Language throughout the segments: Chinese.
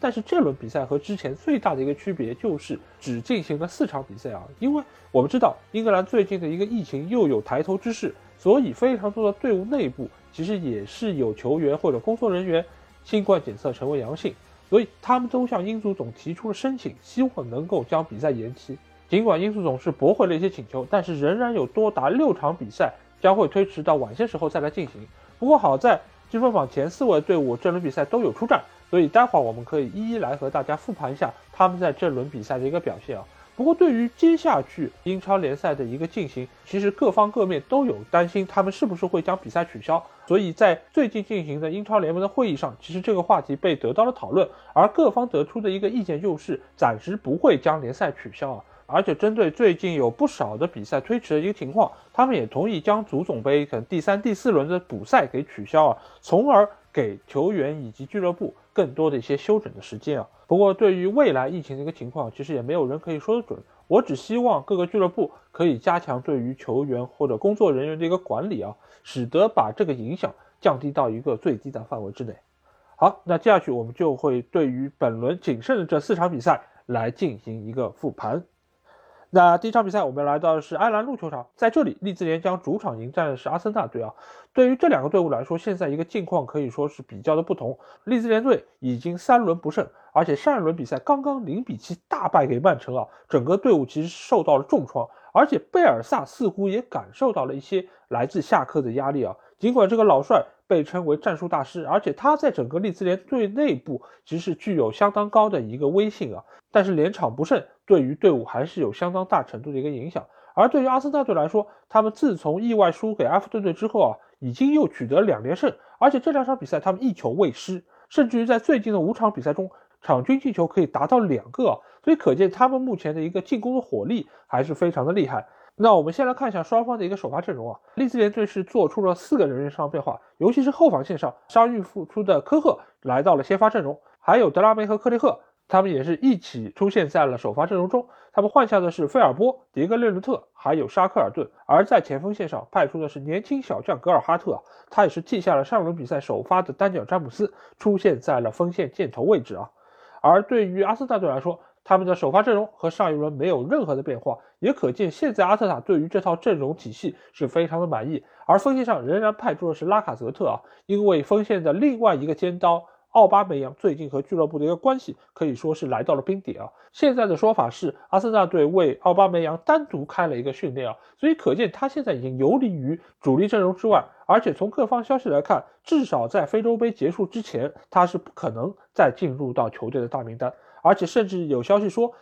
但是这轮比赛和之前最大的一个区别就是只进行了四场比赛啊，因为我们知道英格兰最近的一个疫情又有抬头之势，所以非常多的队伍内部其实也是有球员或者工作人员新冠检测成为阳性，所以他们都向英足总提出了申请，希望能够将比赛延期。尽管英足总是驳回了一些请求，但是仍然有多达六场比赛。将会推迟到晚些时候再来进行。不过好在积分榜前四位队伍这轮比赛都有出战，所以待会儿我们可以一一来和大家复盘一下他们在这轮比赛的一个表现啊。不过对于接下去英超联赛的一个进行，其实各方各面都有担心他们是不是会将比赛取消。所以在最近进行的英超联盟的会议上，其实这个话题被得到了讨论，而各方得出的一个意见就是暂时不会将联赛取消啊。而且针对最近有不少的比赛推迟的一个情况，他们也同意将足总杯可能第三、第四轮的补赛给取消啊，从而给球员以及俱乐部更多的一些休整的时间啊。不过对于未来疫情的一个情况，其实也没有人可以说得准。我只希望各个俱乐部可以加强对于球员或者工作人员的一个管理啊，使得把这个影响降低到一个最低的范围之内。好，那接下去我们就会对于本轮仅剩的这四场比赛来进行一个复盘。那第一场比赛，我们来到的是埃兰路球场，在这里，利兹联将主场迎战的是阿森纳队啊。对于这两个队伍来说，现在一个境况可以说是比较的不同。利兹联队已经三轮不胜，而且上一轮比赛刚刚零比七大败给曼城啊，整个队伍其实受到了重创，而且贝尔萨似乎也感受到了一些来自下课的压力啊。尽管这个老帅被称为战术大师，而且他在整个利兹联队内部其实具有相当高的一个威信啊，但是连场不胜。对于队伍还是有相当大程度的一个影响，而对于阿森纳队来说，他们自从意外输给埃弗顿队之后啊，已经又取得两连胜，而且这两场比赛他们一球未失，甚至于在最近的五场比赛中，场均进球可以达到两个，啊所以可见他们目前的一个进攻的火力还是非常的厉害。那我们先来看一下双方的一个首发阵容啊，利兹联队是做出了四个人员上变化，尤其是后防线上伤愈复出的科赫来到了先发阵容，还有德拉梅和克雷赫。他们也是一起出现在了首发阵容中。他们换下的是菲尔波、迭戈列伦特，还有沙克尔顿。而在前锋线上派出的是年轻小将格尔哈特，他也是替下了上轮比赛首发的单脚詹姆斯，出现在了锋线箭头位置啊。而对于阿森纳队来说，他们的首发阵容和上一轮没有任何的变化，也可见现在阿特塔对于这套阵容体系是非常的满意。而锋线上仍然派出的是拉卡泽特啊，因为锋线的另外一个尖刀。奥巴梅扬最近和俱乐部的一个关系可以说是来到了冰点啊！现在的说法是，阿森纳队为奥巴梅扬单独开了一个训练啊，所以可见他现在已经游离于主力阵容之外。而且从各方消息来看，至少在非洲杯结束之前，他是不可能再进入到球队的大名单。而且甚至有消息说，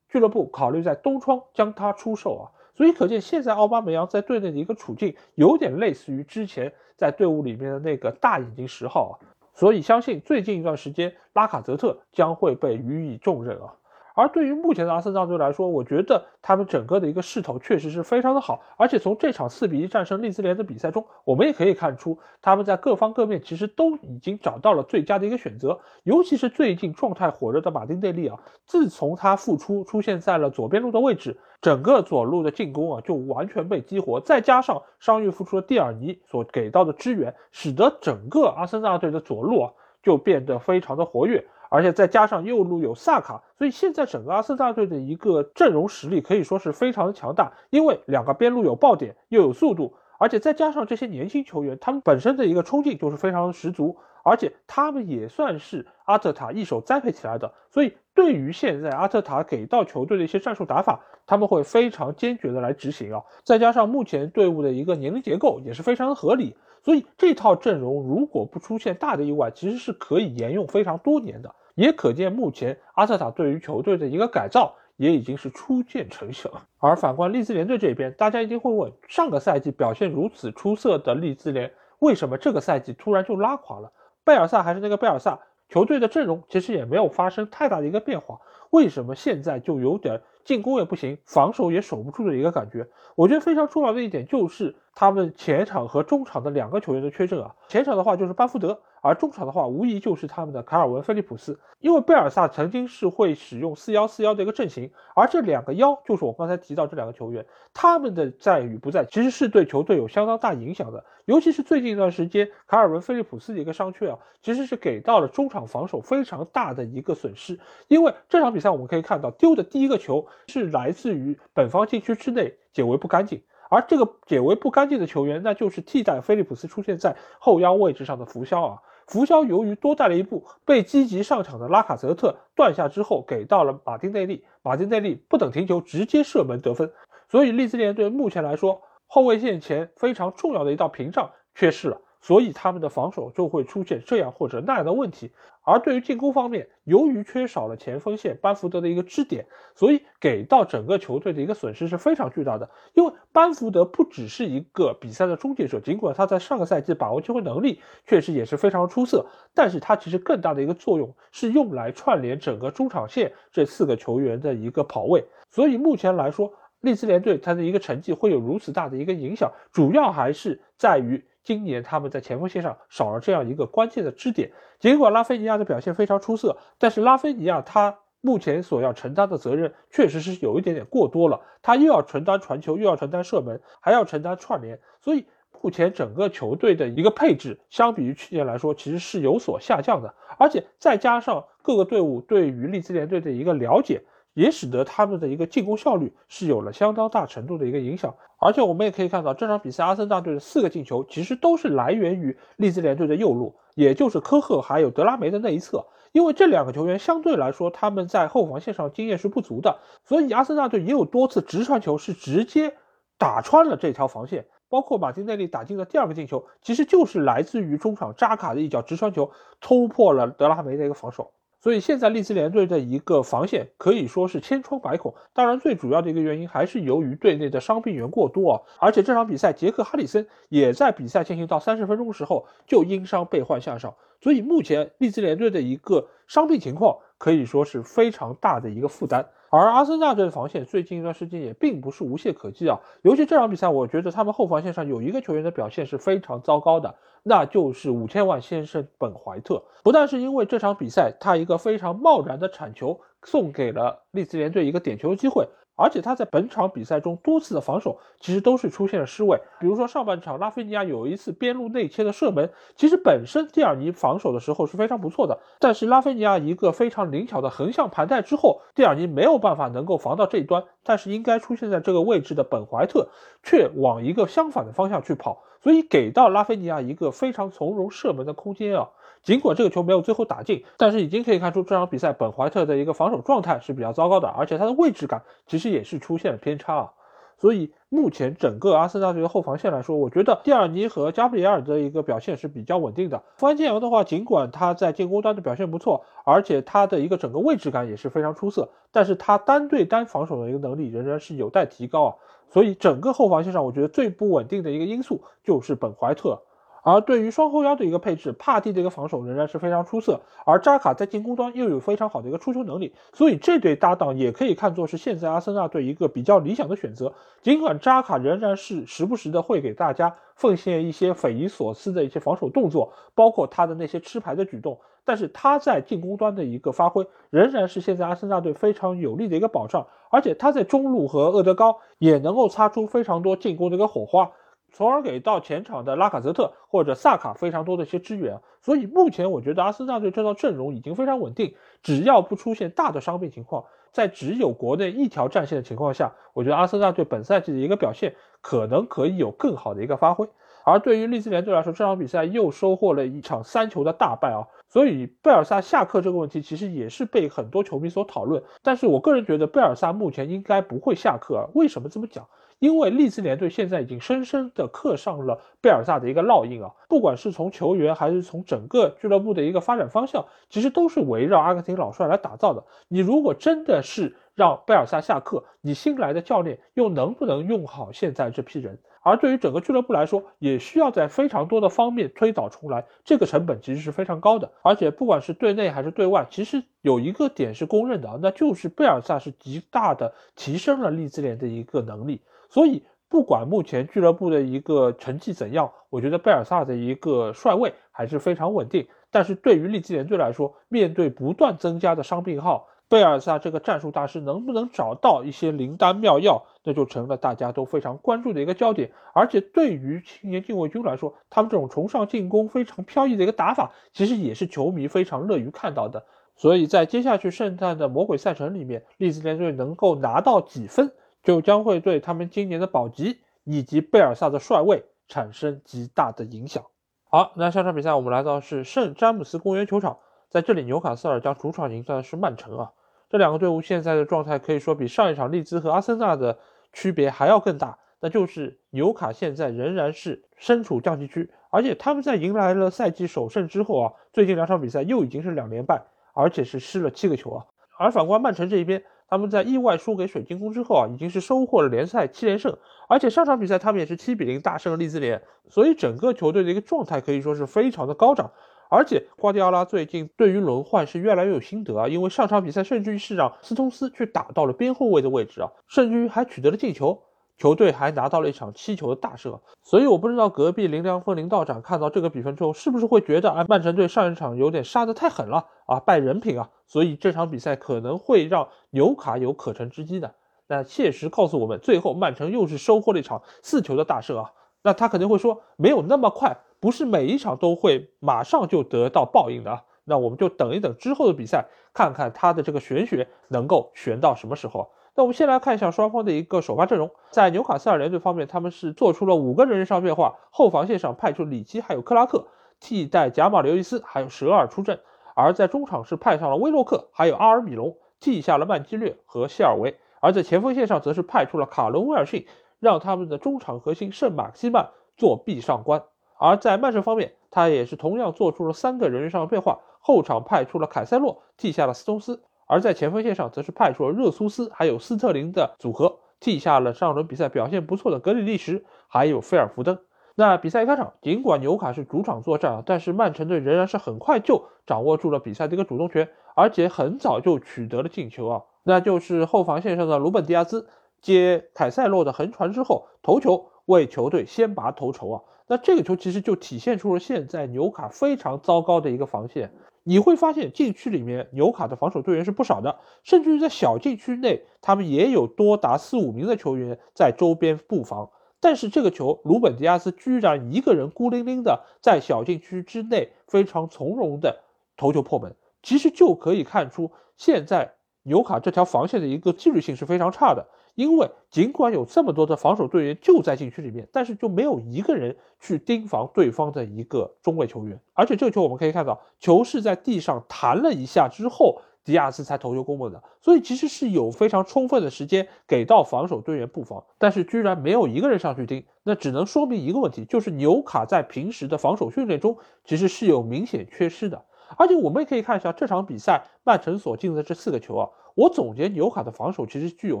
俱乐部考虑在冬窗将他出售啊！所以可见现在奥巴梅扬在队内的一个处境，有点类似于之前在队伍里面的那个大眼睛十号啊。所以相信最近一段时间，拉卡泽特将会被予以重任啊。而对于目前的阿森纳队来说，我觉得他们整个的一个势头确实是非常的好。而且从这场四比一战胜利兹联的比赛中，我们也可以看出，他们在各方各面其实都已经找到了最佳的一个选择。尤其是最近状态火热的马丁内利啊，自从他复出出现在了左边路的位置，整个左路的进攻啊就完全被激活。再加上伤愈复出的蒂尔尼所给到的支援，使得整个阿森纳队的左路啊就变得非常的活跃。而且再加上右路有萨卡，所以现在整个阿森纳队的一个阵容实力可以说是非常的强大。因为两个边路有爆点，又有速度，而且再加上这些年轻球员，他们本身的一个冲劲就是非常的十足。而且他们也算是阿特塔一手栽培起来的，所以对于现在阿特塔给到球队的一些战术打法，他们会非常坚决的来执行啊。再加上目前队伍的一个年龄结构也是非常的合理。所以这套阵容如果不出现大的意外，其实是可以沿用非常多年的。也可见目前阿特塔对于球队的一个改造也已经是初见成效。而反观利兹联队这边，大家一定会问：上个赛季表现如此出色的利兹联，为什么这个赛季突然就拉垮了？贝尔萨还是那个贝尔萨，球队的阵容其实也没有发生太大的一个变化，为什么现在就有点进攻也不行，防守也守不住的一个感觉。我觉得非常重要的一点就是他们前场和中场的两个球员的缺阵啊。前场的话就是班福德。而中场的话，无疑就是他们的卡尔文·菲利普斯，因为贝尔萨曾经是会使用四幺四幺的一个阵型，而这两个幺就是我刚才提到这两个球员，他们的在与不在其实是对球队有相当大影响的，尤其是最近一段时间，卡尔文·菲利普斯的一个伤缺啊，其实是给到了中场防守非常大的一个损失，因为这场比赛我们可以看到，丢的第一个球是来自于本方禁区之内解围不干净。而这个解围不干净的球员，那就是替代菲利普斯出现在后腰位置上的福肖啊。福肖由于多带了一步，被积极上场的拉卡泽特断下之后，给到了马丁内利。马丁内利不等停球，直接射门得分。所以利兹联队目前来说，后卫线前非常重要的一道屏障缺失了。所以他们的防守就会出现这样或者那样的问题，而对于进攻方面，由于缺少了前锋线班福德的一个支点，所以给到整个球队的一个损失是非常巨大的。因为班福德不只是一个比赛的终结者，尽管他在上个赛季把握机会能力确实也是非常出色，但是他其实更大的一个作用是用来串联整个中场线这四个球员的一个跑位。所以目前来说，利兹联队他的一个成绩会有如此大的一个影响，主要还是在于。今年他们在前锋线上少了这样一个关键的支点，尽管拉菲尼亚的表现非常出色，但是拉菲尼亚他目前所要承担的责任确实是有一点点过多了，他又要承担传球，又要承担射门，还要承担串联，所以目前整个球队的一个配置相比于去年来说其实是有所下降的，而且再加上各个队伍对于利兹联队的一个了解。也使得他们的一个进攻效率是有了相当大程度的一个影响，而且我们也可以看到这场比赛阿森纳队的四个进球其实都是来源于利兹联队的右路，也就是科赫还有德拉梅的那一侧，因为这两个球员相对来说他们在后防线上经验是不足的，所以阿森纳队也有多次直传球是直接打穿了这条防线，包括马丁内利打进的第二个进球，其实就是来自于中场扎卡的一脚直传球突破了德拉梅的一个防守。所以现在利兹联队的一个防线可以说是千疮百孔，当然最主要的一个原因还是由于队内的伤病员过多啊，而且这场比赛杰克哈里森也在比赛进行到三十分钟时候就因伤被换下场，所以目前利兹联队的一个伤病情况可以说是非常大的一个负担。而阿森纳队的防线最近一段时间也并不是无懈可击啊，尤其这场比赛，我觉得他们后防线上有一个球员的表现是非常糟糕的，那就是五千万先生本怀特。不但是因为这场比赛他一个非常贸然的铲球送给了利兹联队一个点球机会。而且他在本场比赛中多次的防守其实都是出现了失位，比如说上半场拉菲尼亚有一次边路内切的射门，其实本身蒂尔尼防守的时候是非常不错的，但是拉菲尼亚一个非常灵巧的横向盘带之后，蒂尔尼没有办法能够防到这一端，但是应该出现在这个位置的本怀特却往一个相反的方向去跑，所以给到拉菲尼亚一个非常从容射门的空间啊。尽管这个球没有最后打进，但是已经可以看出这场比赛本怀特的一个防守状态是比较糟糕的，而且他的位置感其实也是出现了偏差啊。所以目前整个阿森纳队的后防线来说，我觉得蒂尔尼和加布里埃尔的一个表现是比较稳定的。富安健洋的话，尽管他在进攻端的表现不错，而且他的一个整个位置感也是非常出色，但是他单对单防守的一个能力仍然是有待提高啊。所以整个后防线上，我觉得最不稳定的一个因素就是本怀特。而对于双后腰的一个配置，帕蒂的一个防守仍然是非常出色，而扎卡在进攻端又有非常好的一个出球能力，所以这对搭档也可以看作是现在阿森纳队一个比较理想的选择。尽管扎卡仍然是时不时的会给大家奉献一些匪夷所思的一些防守动作，包括他的那些吃牌的举动，但是他在进攻端的一个发挥仍然是现在阿森纳队非常有力的一个保障，而且他在中路和厄德高也能够擦出非常多进攻的一个火花。从而给到前场的拉卡泽特或者萨卡非常多的一些支援，所以目前我觉得阿森纳队这套阵容已经非常稳定，只要不出现大的伤病情况，在只有国内一条战线的情况下，我觉得阿森纳队本赛季的一个表现可能可以有更好的一个发挥。而对于利兹联队来说，这场比赛又收获了一场三球的大败啊，所以贝尔萨下课这个问题其实也是被很多球迷所讨论，但是我个人觉得贝尔萨目前应该不会下课，啊为什么这么讲？因为利兹联队现在已经深深地刻上了贝尔萨的一个烙印啊，不管是从球员还是从整个俱乐部的一个发展方向，其实都是围绕阿根廷老帅来打造的。你如果真的是让贝尔萨下课，你新来的教练又能不能用好现在这批人？而对于整个俱乐部来说，也需要在非常多的方面推倒重来，这个成本其实是非常高的。而且不管是对内还是对外，其实有一个点是公认的啊，那就是贝尔萨是极大的提升了利兹联的一个能力。所以不管目前俱乐部的一个成绩怎样，我觉得贝尔萨的一个帅位还是非常稳定。但是对于利兹联队来说，面对不断增加的伤病号，贝尔萨这个战术大师能不能找到一些灵丹妙药，那就成了大家都非常关注的一个焦点。而且对于青年禁卫军来说，他们这种崇尚进攻、非常飘逸的一个打法，其实也是球迷非常乐于看到的。所以在接下去圣诞的魔鬼赛程里面，利兹联队能够拿到几分，就将会对他们今年的保级以及贝尔萨的帅位产生极大的影响。好，那下场比赛我们来到是圣詹姆斯公园球场，在这里纽卡斯尔将主场迎战的是曼城啊。这两个队伍现在的状态可以说比上一场利兹和阿森纳的区别还要更大，那就是纽卡现在仍然是身处降级区，而且他们在迎来了赛季首胜之后啊，最近两场比赛又已经是两连败，而且是失了七个球啊。而反观曼城这一边，他们在意外输给水晶宫之后啊，已经是收获了联赛七连胜，而且上场比赛他们也是七比零大胜了利兹联，所以整个球队的一个状态可以说是非常的高涨。而且瓜迪奥拉最近对于轮换是越来越有心得啊，因为上场比赛甚至于是让斯通斯去打到了边后卫的位置啊，甚至于还取得了进球，球队还拿到了一场七球的大胜。所以我不知道隔壁林良锋林道长看到这个比分之后，是不是会觉得啊，曼城队上一场有点杀得太狠了啊，败人品啊，所以这场比赛可能会让纽卡有可乘之机的。那切实告诉我们，最后曼城又是收获了一场四球的大胜啊。那他肯定会说，没有那么快。不是每一场都会马上就得到报应的啊，那我们就等一等之后的比赛，看看他的这个玄学能够玄到什么时候。那我们先来看一下双方的一个首发阵容，在纽卡斯尔联队方面，他们是做出了五个人员上变化，后防线上派出里基还有克拉克替代贾马刘易斯还有舍尔出阵，而在中场是派上了威洛克还有阿尔米隆替下了曼基略和谢尔维，而在前锋线上则是派出了卡伦威尔逊，让他们的中场核心圣马克西曼做壁上观。而在曼城方面，他也是同样做出了三个人员上的变化，后场派出了凯塞洛替下了斯通斯，而在前锋线上则是派出了热苏斯还有斯特林的组合替下了上轮比赛表现不错的格里利什还有菲尔福登。那比赛一开场，尽管纽卡是主场作战啊，但是曼城队仍然是很快就掌握住了比赛的一个主动权，而且很早就取得了进球啊，那就是后防线上的鲁本迪亚兹接凯塞洛的横传之后头球为球队先拔头筹啊。那这个球其实就体现出了现在纽卡非常糟糕的一个防线。你会发现禁区里面纽卡的防守队员是不少的，甚至于在小禁区内，他们也有多达四五名的球员在周边布防。但是这个球，鲁本迪亚斯居然一个人孤零零的在小禁区之内非常从容的头球破门，其实就可以看出现在纽卡这条防线的一个纪律性是非常差的。因为尽管有这么多的防守队员就在禁区里面，但是就没有一个人去盯防对方的一个中卫球员。而且这个球我们可以看到，球是在地上弹了一下之后，迪亚斯才投球攻门的。所以其实是有非常充分的时间给到防守队员布防，但是居然没有一个人上去盯，那只能说明一个问题，就是纽卡在平时的防守训练中其实是有明显缺失的。而且我们也可以看一下这场比赛曼城所进的这四个球啊。我总结纽卡的防守其实具有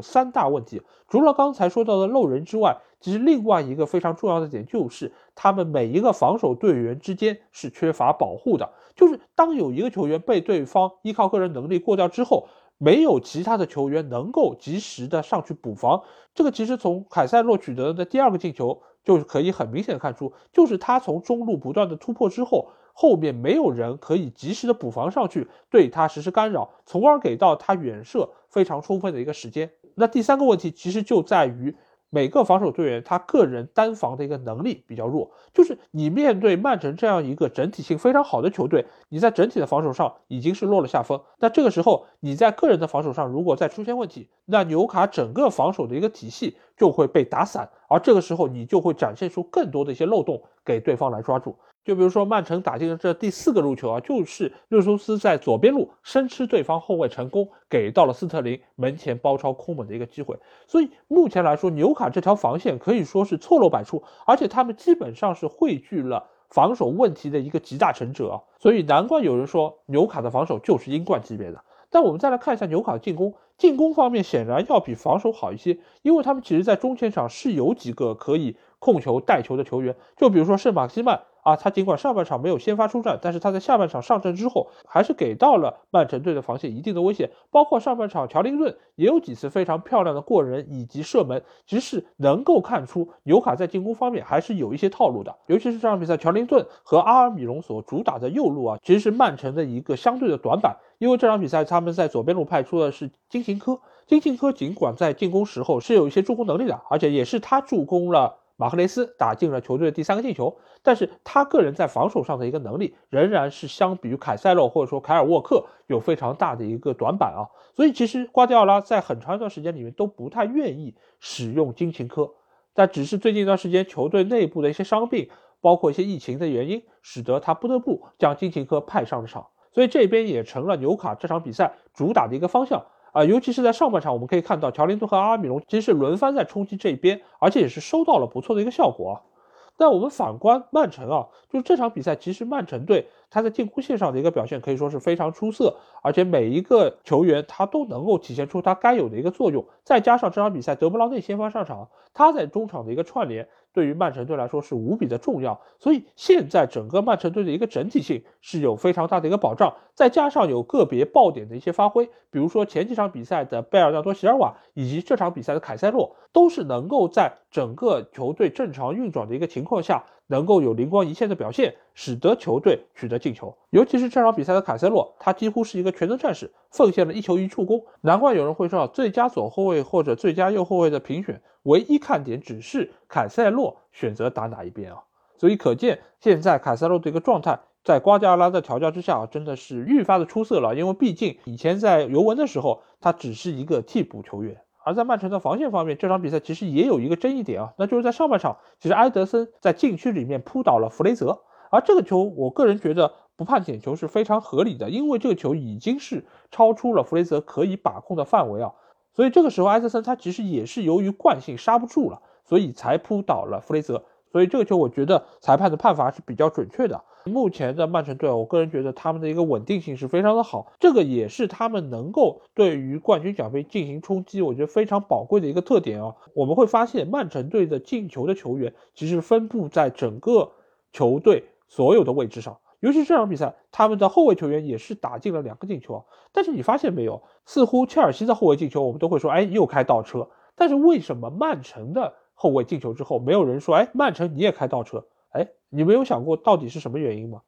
三大问题，除了刚才说到的漏人之外，其实另外一个非常重要的点就是他们每一个防守队员之间是缺乏保护的。就是当有一个球员被对方依靠个人能力过掉之后，没有其他的球员能够及时的上去补防。这个其实从凯塞洛取得的第二个进球就可以很明显看出，就是他从中路不断的突破之后。后面没有人可以及时的补防上去，对他实施干扰，从而给到他远射非常充分的一个时间。那第三个问题其实就在于每个防守队员他个人单防的一个能力比较弱，就是你面对曼城这样一个整体性非常好的球队，你在整体的防守上已经是落了下风。那这个时候你在个人的防守上如果再出现问题，那纽卡整个防守的一个体系就会被打散，而这个时候你就会展现出更多的一些漏洞给对方来抓住。就比如说曼城打进的这第四个入球啊，就是热苏斯在左边路生吃对方后卫成功，给到了斯特林门前包抄空门的一个机会。所以目前来说，纽卡这条防线可以说是错漏百出，而且他们基本上是汇聚了防守问题的一个集大成者啊。所以难怪有人说纽卡的防守就是英冠级别的。但我们再来看一下纽卡的进攻，进攻方面显然要比防守好一些，因为他们其实在中前场是有几个可以控球带球的球员，就比如说圣马克西曼。啊，他尽管上半场没有先发出战，但是他在下半场上阵之后，还是给到了曼城队的防线一定的威胁。包括上半场乔林顿也有几次非常漂亮的过人以及射门，其实能够看出纽卡在进攻方面还是有一些套路的。尤其是这场比赛，乔林顿和阿尔米隆所主打的右路啊，其实是曼城的一个相对的短板。因为这场比赛他们在左边路派出的是金琴科，金琴科尽管在进攻时候是有一些助攻能力的，而且也是他助攻了。马赫雷斯打进了球队的第三个进球，但是他个人在防守上的一个能力仍然是相比于凯塞洛或者说凯尔沃克有非常大的一个短板啊。所以其实瓜迪奥拉在很长一段时间里面都不太愿意使用金琴科，但只是最近一段时间球队内部的一些伤病，包括一些疫情的原因，使得他不得不将金琴科派上了场，所以这边也成了纽卡这场比赛主打的一个方向。啊，尤其是在上半场，我们可以看到乔林顿和阿米隆其实是轮番在冲击这一边，而且也是收到了不错的一个效果。但我们反观曼城啊，就这场比赛，其实曼城队他在进攻线上的一个表现可以说是非常出色，而且每一个球员他都能够体现出他该有的一个作用。再加上这场比赛德布劳内先发上场，他在中场的一个串联。对于曼城队来说是无比的重要，所以现在整个曼城队的一个整体性是有非常大的一个保障，再加上有个别爆点的一些发挥，比如说前几场比赛的贝尔纳多·席尔瓦，以及这场比赛的凯塞洛，都是能够在整个球队正常运转的一个情况下。能够有灵光一现的表现，使得球队取得进球。尤其是这场比赛的凯塞洛，他几乎是一个全能战士，奉献了一球一助攻。难怪有人会说，最佳左后卫或者最佳右后卫的评选，唯一看点只是凯塞洛选择打哪一边啊。所以可见，现在凯塞洛的一个状态，在瓜迪奥拉的调教之下，真的是愈发的出色了。因为毕竟以前在尤文的时候，他只是一个替补球员。而在曼城的防线方面，这场比赛其实也有一个争议点啊，那就是在上半场，其实埃德森在禁区里面扑倒了弗雷泽，而这个球，我个人觉得不判点球是非常合理的，因为这个球已经是超出了弗雷泽可以把控的范围啊，所以这个时候埃德森他其实也是由于惯性刹不住了，所以才扑倒了弗雷泽。所以这个球，我觉得裁判的判罚是比较准确的。目前的曼城队，我个人觉得他们的一个稳定性是非常的好，这个也是他们能够对于冠军奖杯进行冲击，我觉得非常宝贵的一个特点啊。我们会发现，曼城队的进球的球员其实分布在整个球队所有的位置上，尤其这场比赛，他们的后卫球员也是打进了两个进球啊。但是你发现没有，似乎切尔西的后卫进球，我们都会说，哎，又开倒车。但是为什么曼城的？后卫进球之后，没有人说：“哎，曼城你也开倒车。”哎，你没有想过到底是什么原因吗？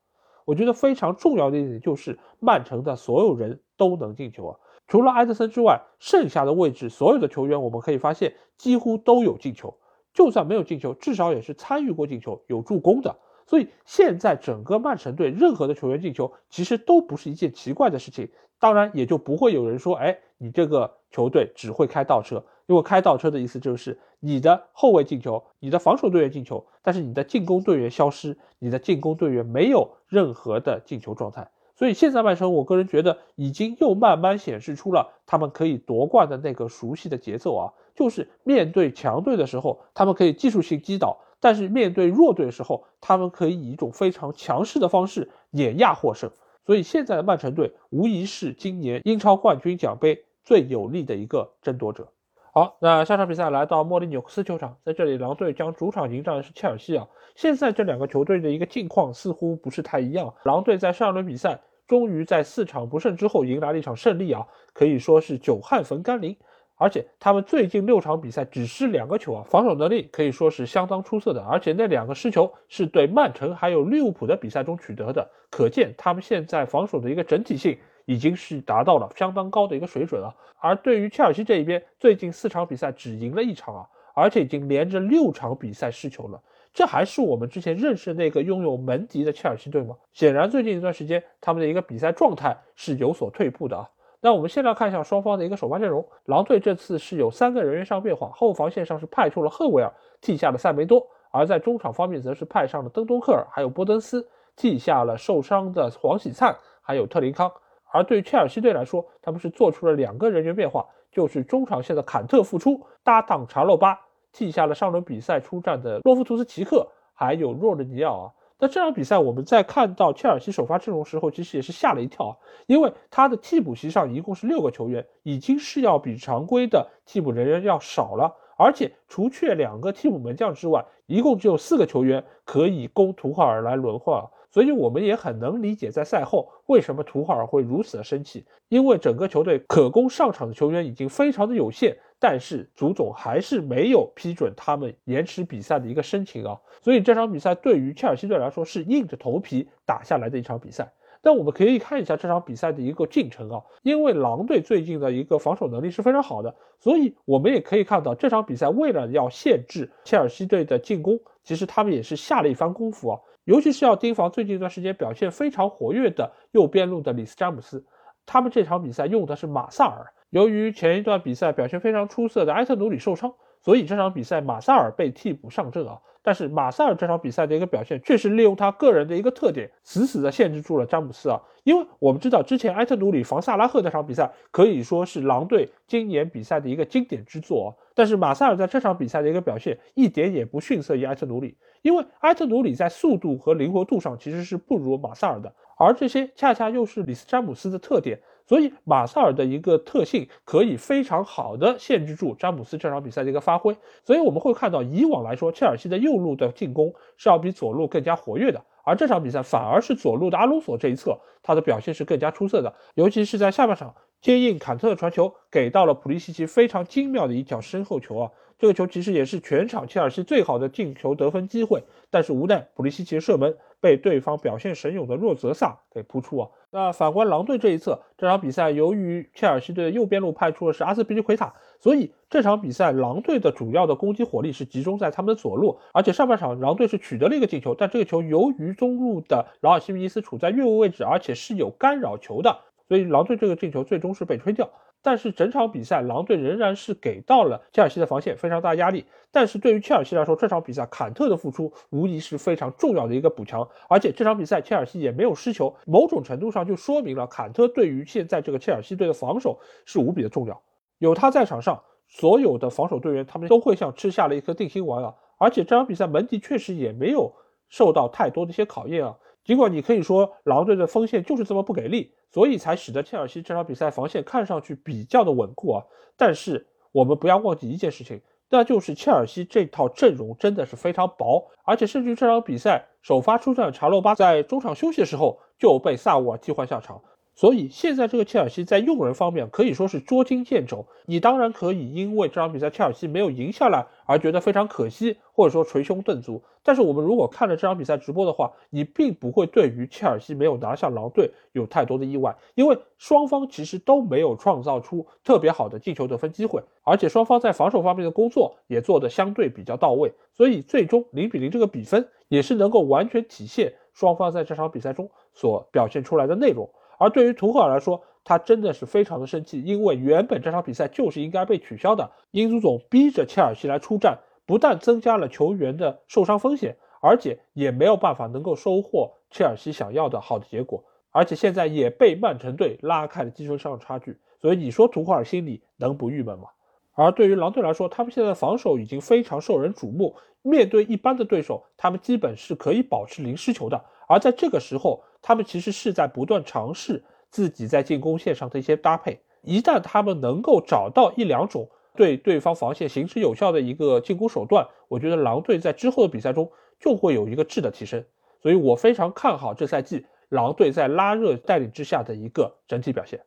我觉得非常重要的一点就是，曼城的所有人都能进球啊，除了埃德森之外，剩下的位置所有的球员，我们可以发现几乎都有进球。就算没有进球，至少也是参与过进球、有助攻的。所以现在整个曼城队任何的球员进球，其实都不是一件奇怪的事情。当然，也就不会有人说：“哎，你这个球队只会开倒车。”因为开倒车的意思就是你的后卫进球，你的防守队员进球，但是你的进攻队员消失，你的进攻队员没有任何的进球状态。所以现在曼城，我个人觉得已经又慢慢显示出了他们可以夺冠的那个熟悉的节奏啊，就是面对强队的时候，他们可以技术性击倒；但是面对弱队的时候，他们可以以一种非常强势的方式碾压获胜。所以现在的曼城队无疑是今年英超冠军奖杯最有力的一个争夺者。好，那下场比赛来到莫里纽克斯球场，在这里狼队将主场迎战的是切尔西啊。现在这两个球队的一个境况似乎不是太一样。狼队在上轮比赛终于在四场不胜之后迎来了一场胜利啊，可以说是久旱逢甘霖。而且他们最近六场比赛只失两个球啊，防守能力可以说是相当出色的。而且那两个失球是对曼城还有利物浦的比赛中取得的，可见他们现在防守的一个整体性。已经是达到了相当高的一个水准了。而对于切尔西这一边，最近四场比赛只赢了一场啊，而且已经连着六场比赛失球了。这还是我们之前认识那个拥有门迪的切尔西队吗？显然，最近一段时间他们的一个比赛状态是有所退步的啊。那我们先来看一下双方的一个首发阵容。狼队这次是有三个人员上变化，后防线上是派出了赫维尔替下了塞梅多，而在中场方面则是派上了登东克尔还有波登斯替下了受伤的黄喜灿还有特林康。而对于切尔西队来说，他们是做出了两个人员变化，就是中场线的坎特复出，搭档查洛巴替下了上轮比赛出战的洛夫图斯奇克，还有若日尼奥啊。那这场比赛我们在看到切尔西首发阵容时候，其实也是吓了一跳啊，因为他的替补席上一共是六个球员，已经是要比常规的替补人员要少了，而且除却两个替补门将之外，一共只有四个球员可以供图赫尔来轮换。所以我们也很能理解，在赛后为什么图赫尔会如此的生气，因为整个球队可供上场的球员已经非常的有限，但是足总还是没有批准他们延迟比赛的一个申请啊。所以这场比赛对于切尔西队来说是硬着头皮打下来的一场比赛。但我们可以看一下这场比赛的一个进程啊，因为狼队最近的一个防守能力是非常好的，所以我们也可以看到这场比赛为了要限制切尔西队的进攻，其实他们也是下了一番功夫啊。尤其是要盯防最近一段时间表现非常活跃的右边路的里斯詹姆斯，他们这场比赛用的是马萨尔。由于前一段比赛表现非常出色的埃特努里受伤，所以这场比赛马萨尔被替补上阵啊。但是马萨尔这场比赛的一个表现，确实利用他个人的一个特点，死死的限制住了詹姆斯啊。因为我们知道之前埃特努里防萨拉赫那场比赛可以说是狼队今年比赛的一个经典之作啊，但是马萨尔在这场比赛的一个表现一点也不逊色于埃特努里。因为埃特努里在速度和灵活度上其实是不如马萨尔的，而这些恰恰又是里斯詹姆斯的特点，所以马萨尔的一个特性可以非常好的限制住詹姆斯这场比赛的一个发挥。所以我们会看到，以往来说，切尔西的右路的进攻是要比左路更加活跃的，而这场比赛反而是左路的阿隆索这一侧，他的表现是更加出色的，尤其是在下半场接应坎特的传球，给到了普利西奇非常精妙的一脚身后球啊。这个球其实也是全场切尔西最好的进球得分机会，但是无奈普利西奇的射门被对方表现神勇的若泽萨给扑出啊。那反观狼队这一侧，这场比赛由于切尔西队的右边路派出的是阿斯皮利奎塔，所以这场比赛狼队的主要的攻击火力是集中在他们的左路，而且上半场狼队是取得了一个进球，但这个球由于中路的劳尔西米尼斯处在越位位置，而且是有干扰球的，所以狼队这个进球最终是被吹掉。但是整场比赛，狼队仍然是给到了切尔西的防线非常大压力。但是对于切尔西来说，这场比赛坎特的付出无疑是非常重要的一个补强。而且这场比赛切尔西也没有失球，某种程度上就说明了坎特对于现在这个切尔西队的防守是无比的重要。有他在场上，所有的防守队员他们都会像吃下了一颗定心丸啊！而且这场比赛门迪确实也没有受到太多的一些考验啊。尽管你可以说狼队的锋线就是这么不给力，所以才使得切尔西这场比赛防线看上去比较的稳固啊。但是我们不要忘记一件事情，那就是切尔西这套阵容真的是非常薄，而且甚至这场比赛首发出战的查洛巴在中场休息的时候就被萨乌尔替换下场。所以现在这个切尔西在用人方面可以说是捉襟见肘。你当然可以因为这场比赛切尔西没有赢下来而觉得非常可惜，或者说捶胸顿足。但是我们如果看了这场比赛直播的话，你并不会对于切尔西没有拿下狼队有太多的意外，因为双方其实都没有创造出特别好的进球得分机会，而且双方在防守方面的工作也做得相对比较到位。所以最终零比零这个比分也是能够完全体现双方在这场比赛中所表现出来的内容。而对于图赫尔来说，他真的是非常的生气，因为原本这场比赛就是应该被取消的。英足总逼着切尔西来出战，不但增加了球员的受伤风险，而且也没有办法能够收获切尔西想要的好的结果。而且现在也被曼城队拉开了积分上的差距，所以你说图赫尔心里能不郁闷吗？而对于狼队来说，他们现在的防守已经非常受人瞩目，面对一般的对手，他们基本是可以保持零失球的。而在这个时候，他们其实是在不断尝试自己在进攻线上的一些搭配。一旦他们能够找到一两种对对方防线行之有效的一个进攻手段，我觉得狼队在之后的比赛中就会有一个质的提升。所以我非常看好这赛季狼队在拉热带领之下的一个整体表现。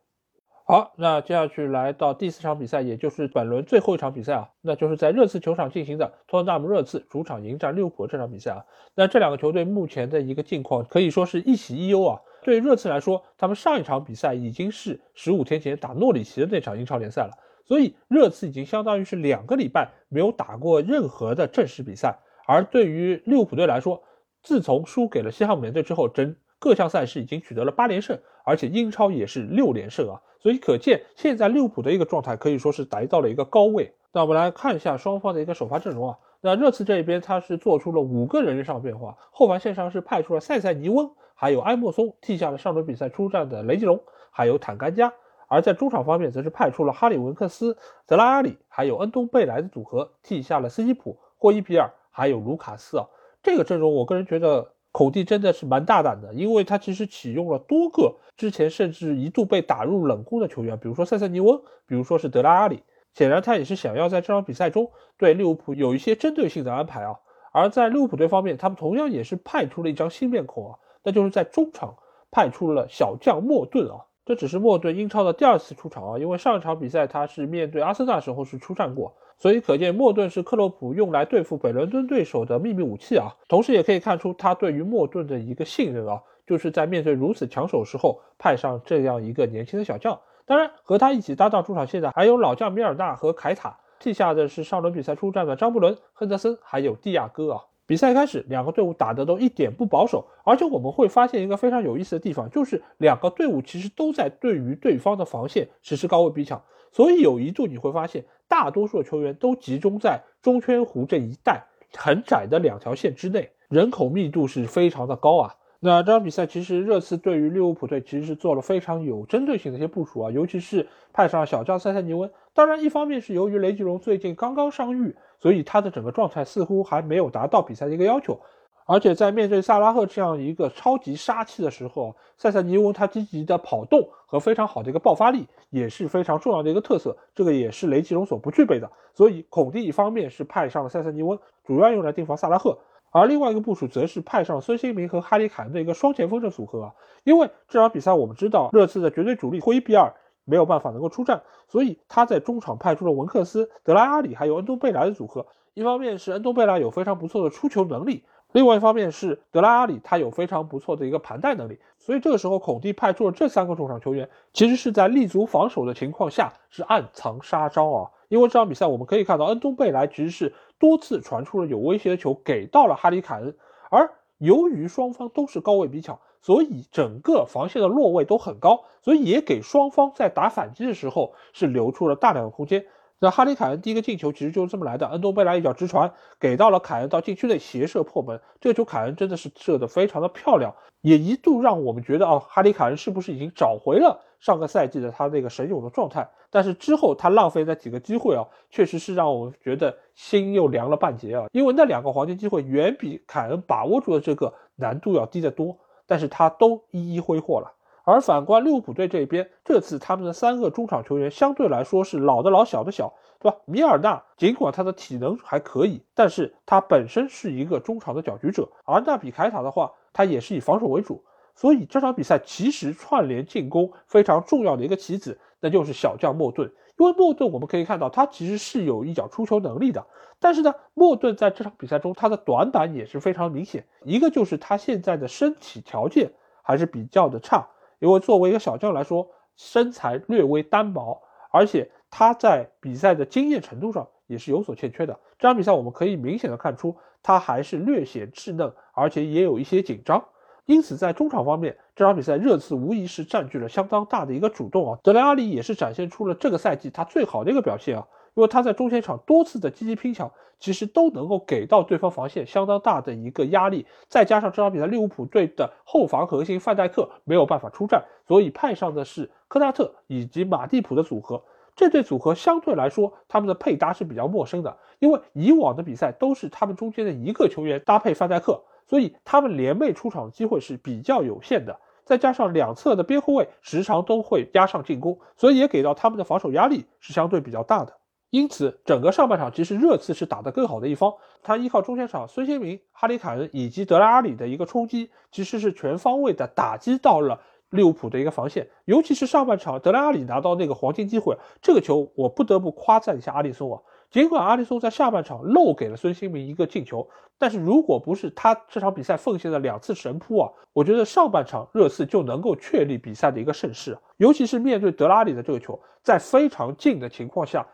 好，那接下去来到第四场比赛，也就是本轮最后一场比赛啊，那就是在热刺球场进行的托特纳姆热刺主场迎战利物浦这场比赛啊。那这两个球队目前的一个境况可以说是一喜一忧啊。对热刺来说，他们上一场比赛已经是十五天前打诺里奇的那场英超联赛了，所以热刺已经相当于是两个礼拜没有打过任何的正式比赛。而对于利物浦队来说，自从输给了西汉姆联队之后，整各项赛事已经取得了八连胜，而且英超也是六连胜啊。所以可见，现在利物浦的一个状态可以说是达到了一个高位。那我们来看一下双方的一个首发阵容啊。那热刺这一边，他是做出了五个人员上的变化，后防线上是派出了塞塞尼翁，还有埃莫松，替下了上轮比赛出战的雷吉隆，还有坦甘加。而在中场方面，则是派出了哈里文克斯、泽拉阿里，还有恩东贝莱的组合，替下了斯基普、霍伊比尔，还有卢卡斯啊。这个阵容，我个人觉得孔蒂真的是蛮大胆的，因为他其实启用了多个之前甚至一度被打入冷宫的球员，比如说塞塞尼翁，比如说是德拉阿里。显然，他也是想要在这场比赛中对利物浦有一些针对性的安排啊。而在利物浦队方面，他们同样也是派出了一张新面孔啊，那就是在中场派出了小将莫顿啊。这只是莫顿英超的第二次出场啊，因为上一场比赛他是面对阿森纳时候是出战过，所以可见莫顿是克洛普用来对付北伦敦对手的秘密武器啊。同时也可以看出他对于莫顿的一个信任啊，就是在面对如此抢手时候派上这样一个年轻的小将。当然，和他一起搭档出场线的还有老将米尔纳和凯塔，替下的是上轮比赛出战的张伯伦、亨德森还有蒂亚戈啊。比赛开始，两个队伍打得都一点不保守，而且我们会发现一个非常有意思的地方，就是两个队伍其实都在对于对方的防线实施高位逼抢，所以有一度你会发现，大多数的球员都集中在中圈弧这一带很窄的两条线之内，人口密度是非常的高啊。那这场比赛其实热刺对于利物浦队其实是做了非常有针对性的一些部署啊，尤其是派上小将塞塞尼翁。当然，一方面是由于雷吉隆最近刚刚伤愈，所以他的整个状态似乎还没有达到比赛的一个要求。而且在面对萨拉赫这样一个超级杀气的时候，塞塞尼翁他积极的跑动和非常好的一个爆发力也是非常重要的一个特色，这个也是雷吉隆所不具备的。所以孔蒂一方面是派上了塞塞尼翁，主要用来盯防萨拉赫。而另外一个部署则是派上孙兴民和哈里凯恩的一个双前锋的组合，因为这场比赛我们知道热刺的绝对主力霍伊比尔没有办法能够出战，所以他在中场派出了文克斯、德拉阿里还有恩东贝莱的组合。一方面是恩东贝莱有非常不错的出球能力，另外一方面是德拉阿里他有非常不错的一个盘带能力，所以这个时候孔蒂派出了这三个中场球员，其实是在立足防守的情况下是暗藏杀招啊。因为这场比赛我们可以看到恩东贝莱其实是。多次传出了有威胁的球给到了哈里凯恩，而由于双方都是高位逼抢，所以整个防线的落位都很高，所以也给双方在打反击的时候是留出了大量的空间。那哈里凯恩第一个进球其实就是这么来的，恩东贝莱一脚直传给到了凯恩到禁区内斜射破门，这个球凯恩真的是射得非常的漂亮，也一度让我们觉得哦，哈里凯恩是不是已经找回了？上个赛季的他那个神勇的状态，但是之后他浪费那几个机会啊，确实是让我们觉得心又凉了半截啊。因为那两个黄金机会远比凯恩把握住的这个难度要低得多，但是他都一一挥霍了。而反观利物浦队这边，这次他们的三个中场球员相对来说是老的老小的小，对吧？米尔纳尽管他的体能还可以，但是他本身是一个中场的搅局者，而纳比凯塔的话，他也是以防守为主。所以这场比赛其实串联进攻非常重要的一个棋子，那就是小将莫顿。因为莫顿我们可以看到，他其实是有一脚出球能力的。但是呢，莫顿在这场比赛中他的短板也是非常明显。一个就是他现在的身体条件还是比较的差，因为作为一个小将来说，身材略微单薄，而且他在比赛的经验程度上也是有所欠缺的。这场比赛我们可以明显的看出，他还是略显稚嫩，而且也有一些紧张。因此，在中场方面，这场比赛热刺无疑是占据了相当大的一个主动啊。德莱阿里也是展现出了这个赛季他最好的一个表现啊，因为他在中前场多次的积极拼抢，其实都能够给到对方防线相当大的一个压力。再加上这场比赛利物浦队的后防核心范戴克没有办法出战，所以派上的是科纳特以及马蒂普的组合。这对组合相对来说，他们的配搭是比较陌生的，因为以往的比赛都是他们中间的一个球员搭配范戴克。所以他们联袂出场的机会是比较有限的，再加上两侧的边后卫时常都会压上进攻，所以也给到他们的防守压力是相对比较大的。因此，整个上半场其实热刺是打得更好的一方，他依靠中前场孙兴民、哈里凯恩以及德拉阿里的一个冲击，其实是全方位的打击到了利物浦的一个防线。尤其是上半场德拉阿里拿到那个黄金机会，这个球我不得不夸赞一下阿里松啊。尽管阿里松在下半场漏给了孙兴民一个进球，但是如果不是他这场比赛奉献的两次神扑啊，我觉得上半场热刺就能够确立比赛的一个胜势。尤其是面对德拉里的这个球，在非常近的情况下，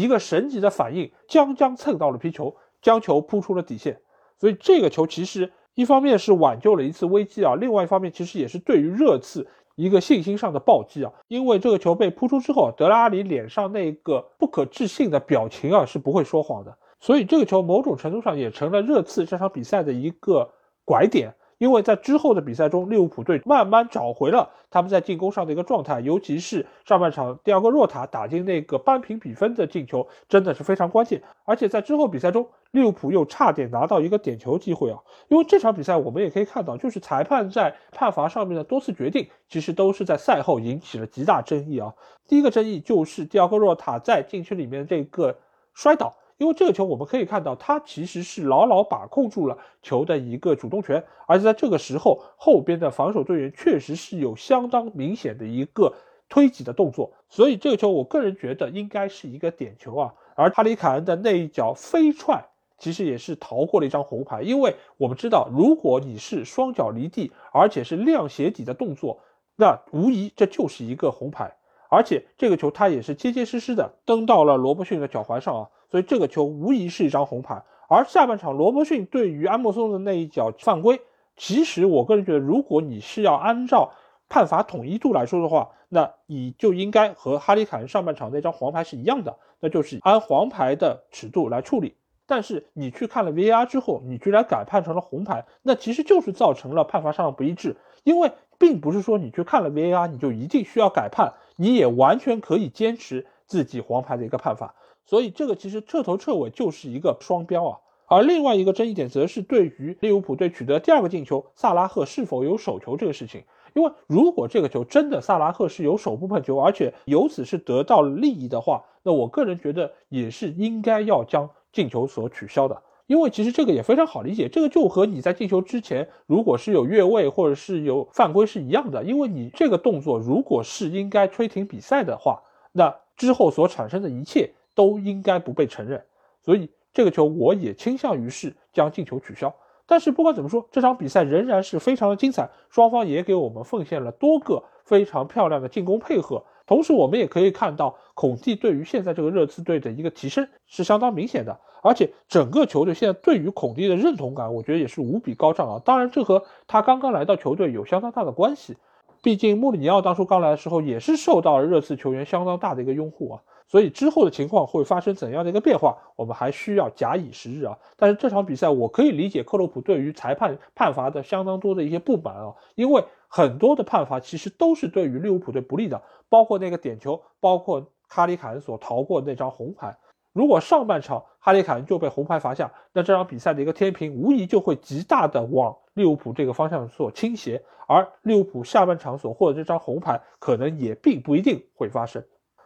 一个神级的反应，将将蹭到了皮球，将球扑出了底线。所以这个球其实一方面是挽救了一次危机啊，另外一方面其实也是对于热刺。一个信心上的暴击啊！因为这个球被扑出之后，德拉里脸上那个不可置信的表情啊是不会说谎的，所以这个球某种程度上也成了热刺这场比赛的一个拐点。因为在之后的比赛中，利物浦队慢慢找回了他们在进攻上的一个状态，尤其是上半场第二个若塔打进那个扳平比分的进球，真的是非常关键。而且在之后比赛中，利物浦又差点拿到一个点球机会啊！因为这场比赛我们也可以看到，就是裁判在判罚上面的多次决定，其实都是在赛后引起了极大争议啊。第一个争议就是第二个若塔在禁区里面这个摔倒。因为这个球，我们可以看到，他其实是牢牢把控住了球的一个主动权，而且在这个时候，后边的防守队员确实是有相当明显的一个推挤的动作，所以这个球，我个人觉得应该是一个点球啊。而哈里凯恩的那一脚飞踹，其实也是逃过了一张红牌，因为我们知道，如果你是双脚离地，而且是亮鞋底的动作，那无疑这就是一个红牌，而且这个球他也是结结实实的蹬到了罗伯逊的脚踝上啊。所以这个球无疑是一张红牌，而下半场罗伯逊对于安默松的那一脚犯规，其实我个人觉得，如果你是要按照判罚统一度来说的话，那你就应该和哈里凯恩上半场那张黄牌是一样的，那就是按黄牌的尺度来处理。但是你去看了 VAR 之后，你居然改判成了红牌，那其实就是造成了判罚上的不一致，因为并不是说你去看了 VAR 你就一定需要改判，你也完全可以坚持自己黄牌的一个判罚。所以这个其实彻头彻尾就是一个双标啊，而另外一个争议点则是对于利物浦队取得第二个进球，萨拉赫是否有手球这个事情。因为如果这个球真的萨拉赫是有手部碰球，而且由此是得到利益的话，那我个人觉得也是应该要将进球所取消的。因为其实这个也非常好理解，这个就和你在进球之前如果是有越位或者是有犯规是一样的。因为你这个动作如果是应该吹停比赛的话，那之后所产生的一切。都应该不被承认，所以这个球我也倾向于是将进球取消。但是不管怎么说，这场比赛仍然是非常的精彩，双方也给我们奉献了多个非常漂亮的进攻配合。同时，我们也可以看到孔蒂对于现在这个热刺队的一个提升是相当明显的，而且整个球队现在对于孔蒂的认同感，我觉得也是无比高涨啊。当然，这和他刚刚来到球队有相当大的关系，毕竟穆里尼奥当初刚来的时候也是受到了热刺球员相当大的一个拥护啊。所以之后的情况会发生怎样的一个变化，我们还需要假以时日啊。但是这场比赛，我可以理解克洛普对于裁判判罚的相当多的一些不满啊，因为很多的判罚其实都是对于利物浦队不利的，包括那个点球，包括哈里凯恩所逃过那张红牌。如果上半场哈里凯恩就被红牌罚下，那这场比赛的一个天平无疑就会极大的往利物浦这个方向所倾斜，而利物浦下半场所获得这张红牌，可能也并不一定会发生。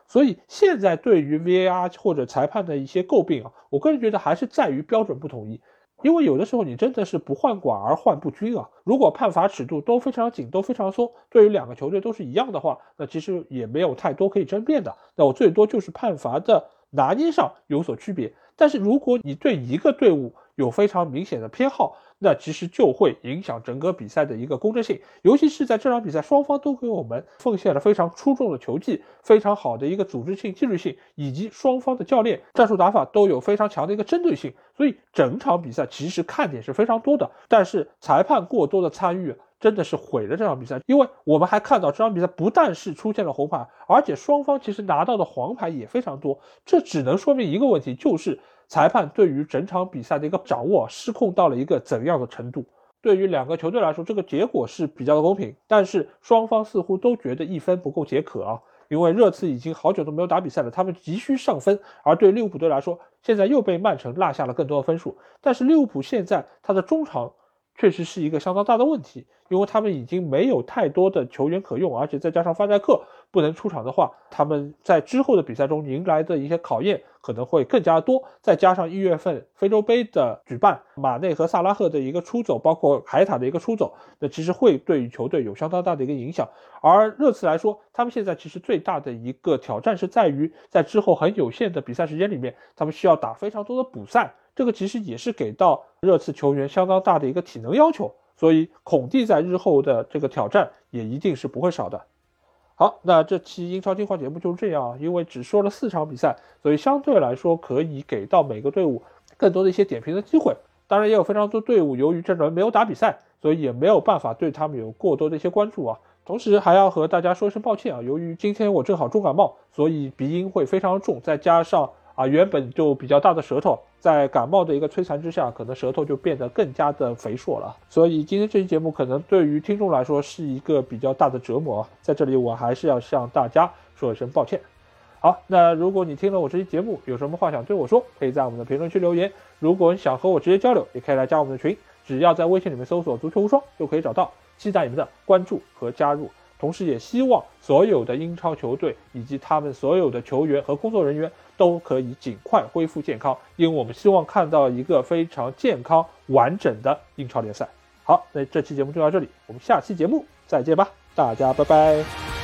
所以现在对于 VAR 或者裁判的一些诟病啊，我个人觉得还是在于标准不统一。因为有的时候你真的是不患寡而患不均啊。如果判罚尺度都非常紧，都非常松，对于两个球队都是一样的话，那其实也没有太多可以争辩的。那我最多就是判罚的拿捏上有所区别。但是如果你对一个队伍有非常明显的偏好，那其实就会影响整个比赛的一个公正性，尤其是在这场比赛，双方都给我们奉献了非常出众的球技，非常好的一个组织性、纪律性，以及双方的教练战术打法都有非常强的一个针对性，所以整场比赛其实看点是非常多的。但是裁判过多的参与，真的是毁了这场比赛，因为我们还看到这场比赛不但是出现了红牌，而且双方其实拿到的黄牌也非常多，这只能说明一个问题，就是。裁判对于整场比赛的一个掌握失控到了一个怎样的程度？对于两个球队来说，这个结果是比较的公平，但是双方似乎都觉得一分不够解渴啊，因为热刺已经好久都没有打比赛了，他们急需上分，而对利物浦队来说，现在又被曼城落下了更多的分数，但是利物浦现在他的中场。确实是一个相当大的问题，因为他们已经没有太多的球员可用，而且再加上范戴克不能出场的话，他们在之后的比赛中迎来的一些考验可能会更加多。再加上一月份非洲杯的举办，马内和萨拉赫的一个出走，包括海塔的一个出走，那其实会对于球队有相当大的一个影响。而热刺来说，他们现在其实最大的一个挑战是在于在之后很有限的比赛时间里面，他们需要打非常多的补赛。这个其实也是给到热刺球员相当大的一个体能要求，所以孔蒂在日后的这个挑战也一定是不会少的。好，那这期英超精华节目就是这样，因为只说了四场比赛，所以相对来说可以给到每个队伍更多的一些点评的机会。当然，也有非常多队伍由于这轮没有打比赛，所以也没有办法对他们有过多的一些关注啊。同时还要和大家说一声抱歉啊，由于今天我正好重感冒，所以鼻音会非常重，再加上。啊，原本就比较大的舌头，在感冒的一个摧残之下，可能舌头就变得更加的肥硕了。所以今天这期节目可能对于听众来说是一个比较大的折磨，在这里我还是要向大家说一声抱歉。好，那如果你听了我这期节目，有什么话想对我说，可以在我们的评论区留言。如果你想和我直接交流，也可以来加我们的群，只要在微信里面搜索“足球无双”就可以找到。期待你们的关注和加入。同时，也希望所有的英超球队以及他们所有的球员和工作人员都可以尽快恢复健康，因为我们希望看到一个非常健康完整的英超联赛。好，那这期节目就到这里，我们下期节目再见吧，大家拜拜。